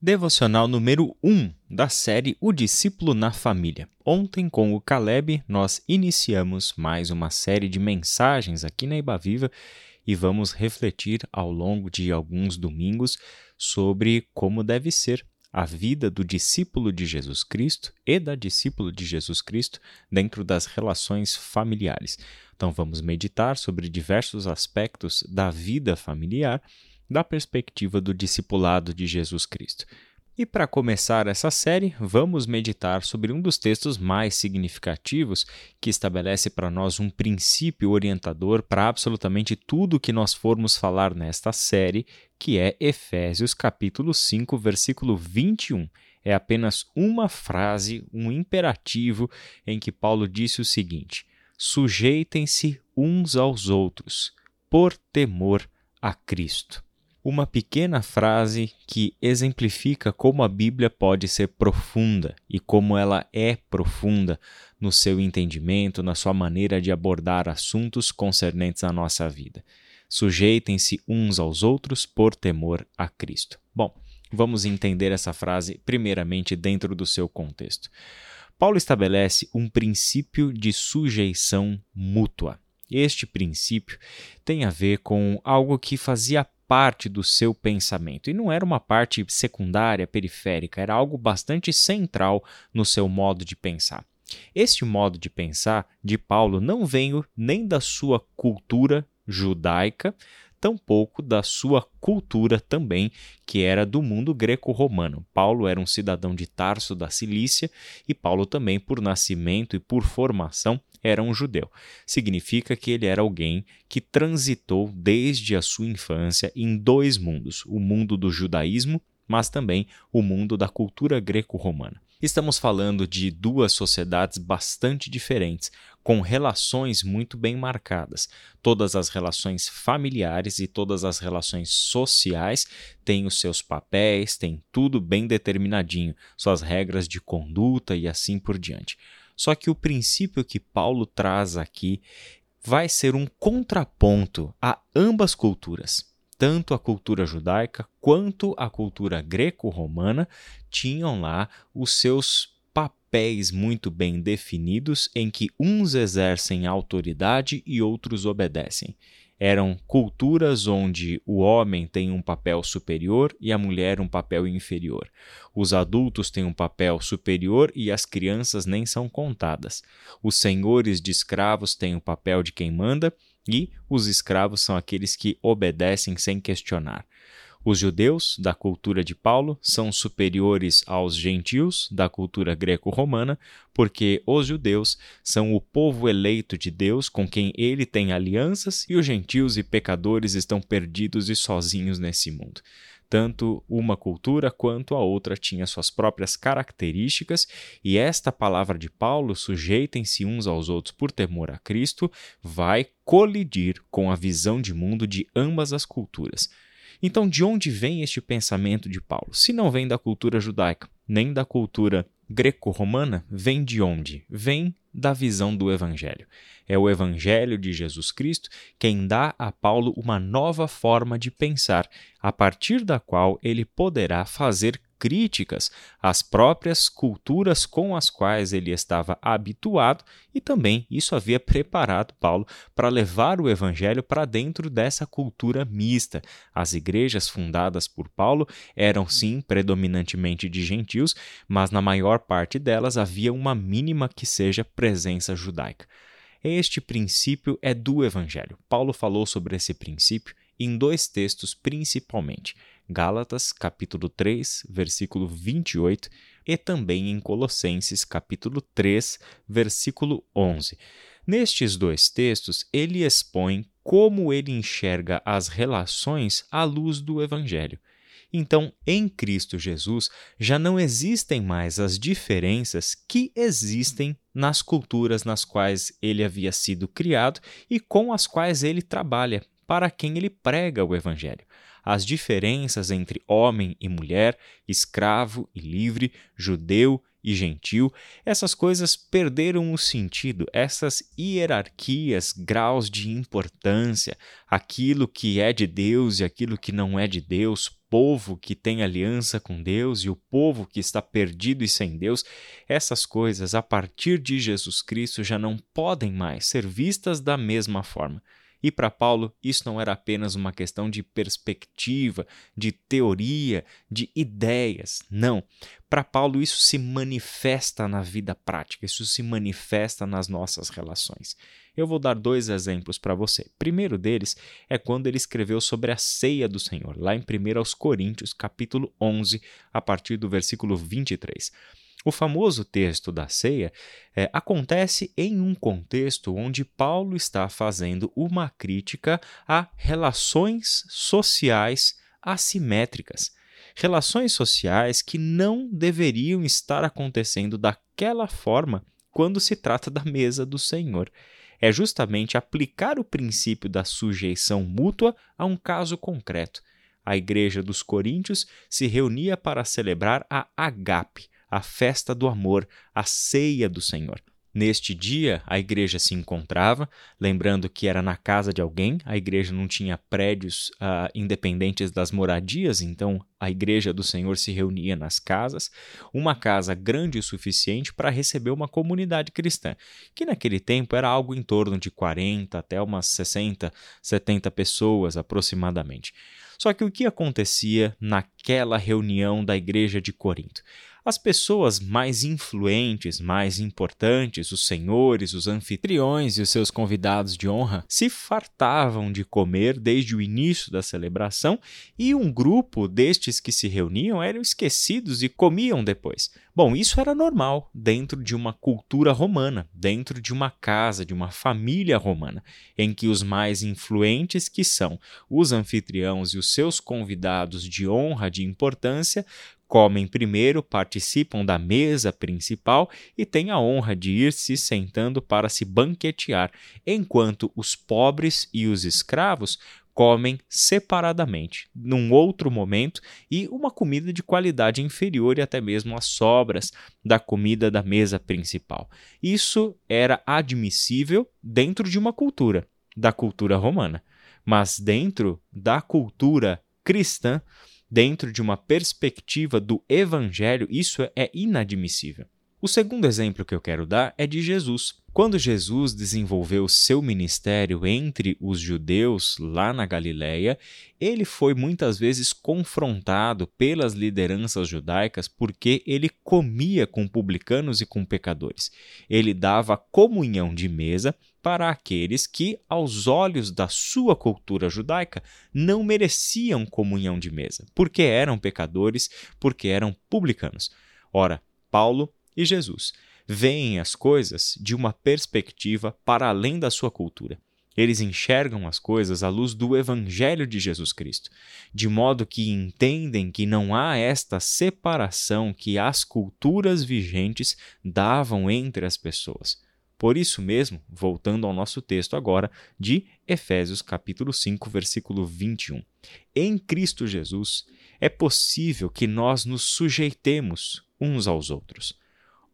Devocional número 1 da série O Discípulo na Família. Ontem, com o Caleb, nós iniciamos mais uma série de mensagens aqui na Ibaviva e vamos refletir ao longo de alguns domingos sobre como deve ser a vida do discípulo de Jesus Cristo e da discípula de Jesus Cristo dentro das relações familiares. Então, vamos meditar sobre diversos aspectos da vida familiar da perspectiva do discipulado de Jesus Cristo. E para começar essa série, vamos meditar sobre um dos textos mais significativos que estabelece para nós um princípio orientador para absolutamente tudo que nós formos falar nesta série, que é Efésios capítulo 5, versículo 21. É apenas uma frase, um imperativo em que Paulo disse o seguinte: Sujeitem-se uns aos outros, por temor a Cristo uma pequena frase que exemplifica como a Bíblia pode ser profunda e como ela é profunda no seu entendimento, na sua maneira de abordar assuntos concernentes à nossa vida. Sujeitem-se uns aos outros por temor a Cristo. Bom, vamos entender essa frase primeiramente dentro do seu contexto. Paulo estabelece um princípio de sujeição mútua. Este princípio tem a ver com algo que fazia parte do seu pensamento. E não era uma parte secundária, periférica, era algo bastante central no seu modo de pensar. Este modo de pensar de Paulo não veio nem da sua cultura judaica, tampouco da sua cultura também, que era do mundo greco-romano. Paulo era um cidadão de Tarso da Cilícia e Paulo também, por nascimento e por formação, era um judeu. Significa que ele era alguém que transitou desde a sua infância em dois mundos: o mundo do judaísmo, mas também o mundo da cultura greco-romana. Estamos falando de duas sociedades bastante diferentes, com relações muito bem marcadas. Todas as relações familiares e todas as relações sociais têm os seus papéis, têm tudo bem determinadinho, suas regras de conduta e assim por diante. Só que o princípio que Paulo traz aqui vai ser um contraponto a ambas culturas tanto a cultura judaica quanto a cultura greco-romana tinham lá os seus papéis muito bem definidos em que uns exercem autoridade e outros obedecem. Eram culturas onde o homem tem um papel superior e a mulher um papel inferior. Os adultos têm um papel superior e as crianças nem são contadas. Os senhores de escravos têm o papel de quem manda e os escravos são aqueles que obedecem sem questionar. Os judeus, da cultura de Paulo, são superiores aos gentios, da cultura greco-romana, porque os judeus são o povo eleito de Deus com quem ele tem alianças e os gentios e pecadores estão perdidos e sozinhos nesse mundo. Tanto uma cultura quanto a outra tinha suas próprias características, e esta palavra de Paulo, sujeitem-se uns aos outros por temor a Cristo, vai colidir com a visão de mundo de ambas as culturas. Então, de onde vem este pensamento de Paulo? Se não vem da cultura judaica, nem da cultura greco-romana, vem de onde? Vem da visão do Evangelho. É o Evangelho de Jesus Cristo quem dá a Paulo uma nova forma de pensar, a partir da qual ele poderá fazer críticas às próprias culturas com as quais ele estava habituado e também isso havia preparado Paulo para levar o evangelho para dentro dessa cultura mista. As igrejas fundadas por Paulo eram sim predominantemente de gentios, mas na maior parte delas havia uma mínima que seja presença judaica. Este princípio é do evangelho. Paulo falou sobre esse princípio em dois textos principalmente. Gálatas, capítulo 3, versículo 28, e também em Colossenses, capítulo 3, versículo 11. Nestes dois textos, ele expõe como ele enxerga as relações à luz do Evangelho. Então, em Cristo Jesus, já não existem mais as diferenças que existem nas culturas nas quais ele havia sido criado e com as quais ele trabalha, para quem ele prega o Evangelho as diferenças entre homem e mulher, escravo e livre, judeu e gentil, essas coisas perderam o sentido, essas hierarquias, graus de importância, aquilo que é de Deus e aquilo que não é de Deus, povo que tem aliança com Deus e o povo que está perdido e sem Deus, essas coisas, a partir de Jesus Cristo, já não podem mais ser vistas da mesma forma. E para Paulo, isso não era apenas uma questão de perspectiva, de teoria, de ideias. Não. Para Paulo, isso se manifesta na vida prática, isso se manifesta nas nossas relações. Eu vou dar dois exemplos para você. Primeiro deles é quando ele escreveu sobre a ceia do Senhor, lá em 1 Coríntios, capítulo 11, a partir do versículo 23. O famoso texto da ceia é, acontece em um contexto onde Paulo está fazendo uma crítica a relações sociais assimétricas. Relações sociais que não deveriam estar acontecendo daquela forma quando se trata da mesa do Senhor. É justamente aplicar o princípio da sujeição mútua a um caso concreto. A igreja dos Coríntios se reunia para celebrar a agape, a festa do amor, a ceia do Senhor. Neste dia, a igreja se encontrava, lembrando que era na casa de alguém, a igreja não tinha prédios uh, independentes das moradias, então a igreja do Senhor se reunia nas casas, uma casa grande o suficiente para receber uma comunidade cristã, que naquele tempo era algo em torno de 40 até umas 60, 70 pessoas aproximadamente. Só que o que acontecia naquela reunião da igreja de Corinto? As pessoas mais influentes, mais importantes, os senhores, os anfitriões e os seus convidados de honra, se fartavam de comer desde o início da celebração e um grupo destes que se reuniam eram esquecidos e comiam depois. Bom, isso era normal dentro de uma cultura romana, dentro de uma casa, de uma família romana, em que os mais influentes, que são os anfitriãos e os seus convidados de honra, de importância, comem primeiro, participam da mesa principal e têm a honra de ir se sentando para se banquetear, enquanto os pobres e os escravos comem separadamente, num outro momento, e uma comida de qualidade inferior e até mesmo as sobras da comida da mesa principal. Isso era admissível dentro de uma cultura, da cultura romana, mas dentro da cultura cristã, dentro de uma perspectiva do evangelho, isso é inadmissível. O segundo exemplo que eu quero dar é de Jesus. Quando Jesus desenvolveu seu ministério entre os judeus lá na Galiléia, ele foi muitas vezes confrontado pelas lideranças judaicas porque ele comia com publicanos e com pecadores. Ele dava comunhão de mesa para aqueles que, aos olhos da sua cultura judaica, não mereciam comunhão de mesa, porque eram pecadores, porque eram publicanos. Ora, Paulo e Jesus veem as coisas de uma perspectiva para além da sua cultura. Eles enxergam as coisas à luz do Evangelho de Jesus Cristo, de modo que entendem que não há esta separação que as culturas vigentes davam entre as pessoas. Por isso mesmo, voltando ao nosso texto agora de Efésios capítulo 5, versículo 21. Em Cristo Jesus é possível que nós nos sujeitemos uns aos outros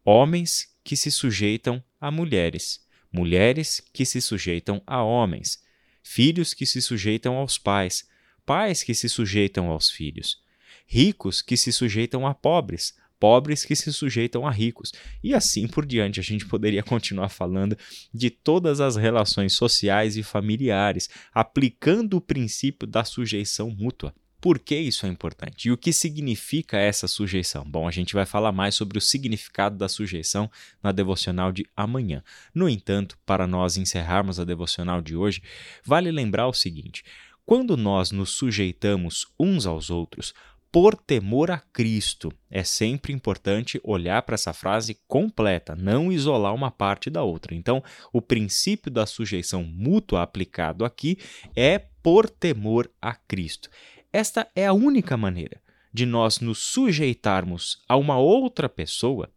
homens que se sujeitam a mulheres, mulheres que se sujeitam a homens, filhos que se sujeitam aos pais, pais que se sujeitam aos filhos, ricos que se sujeitam a pobres, pobres que se sujeitam a ricos. E assim por diante, a gente poderia continuar falando de todas as relações sociais e familiares, aplicando o princípio da sujeição mútua. Por que isso é importante? E o que significa essa sujeição? Bom, a gente vai falar mais sobre o significado da sujeição na devocional de amanhã. No entanto, para nós encerrarmos a devocional de hoje, vale lembrar o seguinte: quando nós nos sujeitamos uns aos outros, por temor a Cristo. É sempre importante olhar para essa frase completa, não isolar uma parte da outra. Então, o princípio da sujeição mútua aplicado aqui é por temor a Cristo. Esta é a única maneira de nós nos sujeitarmos a uma outra pessoa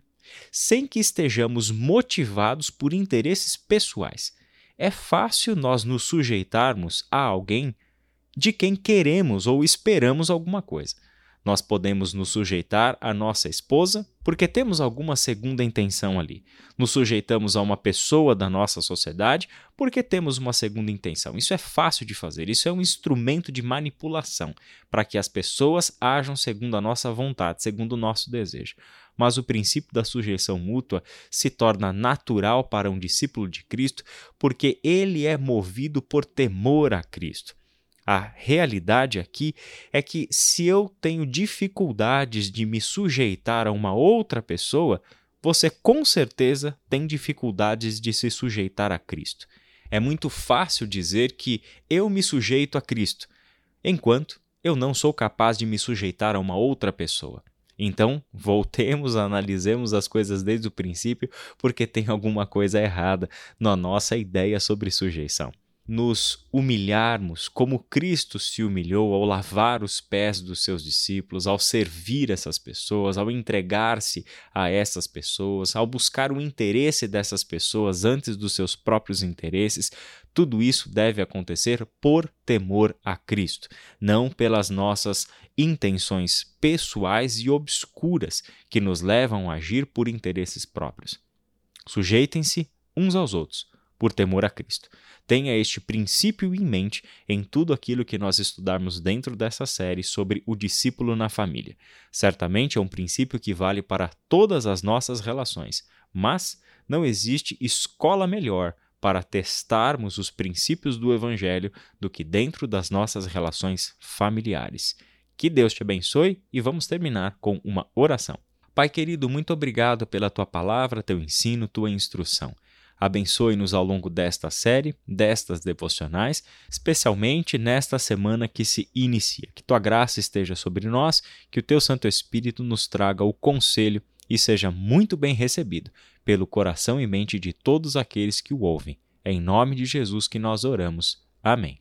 sem que estejamos motivados por interesses pessoais. É fácil nós nos sujeitarmos a alguém de quem queremos ou esperamos alguma coisa. Nós podemos nos sujeitar à nossa esposa porque temos alguma segunda intenção ali. Nos sujeitamos a uma pessoa da nossa sociedade porque temos uma segunda intenção. Isso é fácil de fazer, isso é um instrumento de manipulação para que as pessoas ajam segundo a nossa vontade, segundo o nosso desejo. Mas o princípio da sujeição mútua se torna natural para um discípulo de Cristo porque ele é movido por temor a Cristo. A realidade aqui é que se eu tenho dificuldades de me sujeitar a uma outra pessoa, você com certeza tem dificuldades de se sujeitar a Cristo. É muito fácil dizer que eu me sujeito a Cristo, enquanto eu não sou capaz de me sujeitar a uma outra pessoa. Então, voltemos, analisemos as coisas desde o princípio, porque tem alguma coisa errada na nossa ideia sobre sujeição nos humilharmos como Cristo se humilhou ao lavar os pés dos seus discípulos, ao servir essas pessoas, ao entregar-se a essas pessoas, ao buscar o interesse dessas pessoas antes dos seus próprios interesses, tudo isso deve acontecer por temor a Cristo, não pelas nossas intenções pessoais e obscuras que nos levam a agir por interesses próprios. Sujeitem-se uns aos outros por temor a Cristo. Tenha este princípio em mente em tudo aquilo que nós estudarmos dentro dessa série sobre o discípulo na família. Certamente é um princípio que vale para todas as nossas relações, mas não existe escola melhor para testarmos os princípios do Evangelho do que dentro das nossas relações familiares. Que Deus te abençoe e vamos terminar com uma oração. Pai querido, muito obrigado pela tua palavra, teu ensino, tua instrução. Abençoe-nos ao longo desta série, destas devocionais, especialmente nesta semana que se inicia. Que tua graça esteja sobre nós, que o teu Santo Espírito nos traga o conselho e seja muito bem recebido pelo coração e mente de todos aqueles que o ouvem. É em nome de Jesus que nós oramos. Amém.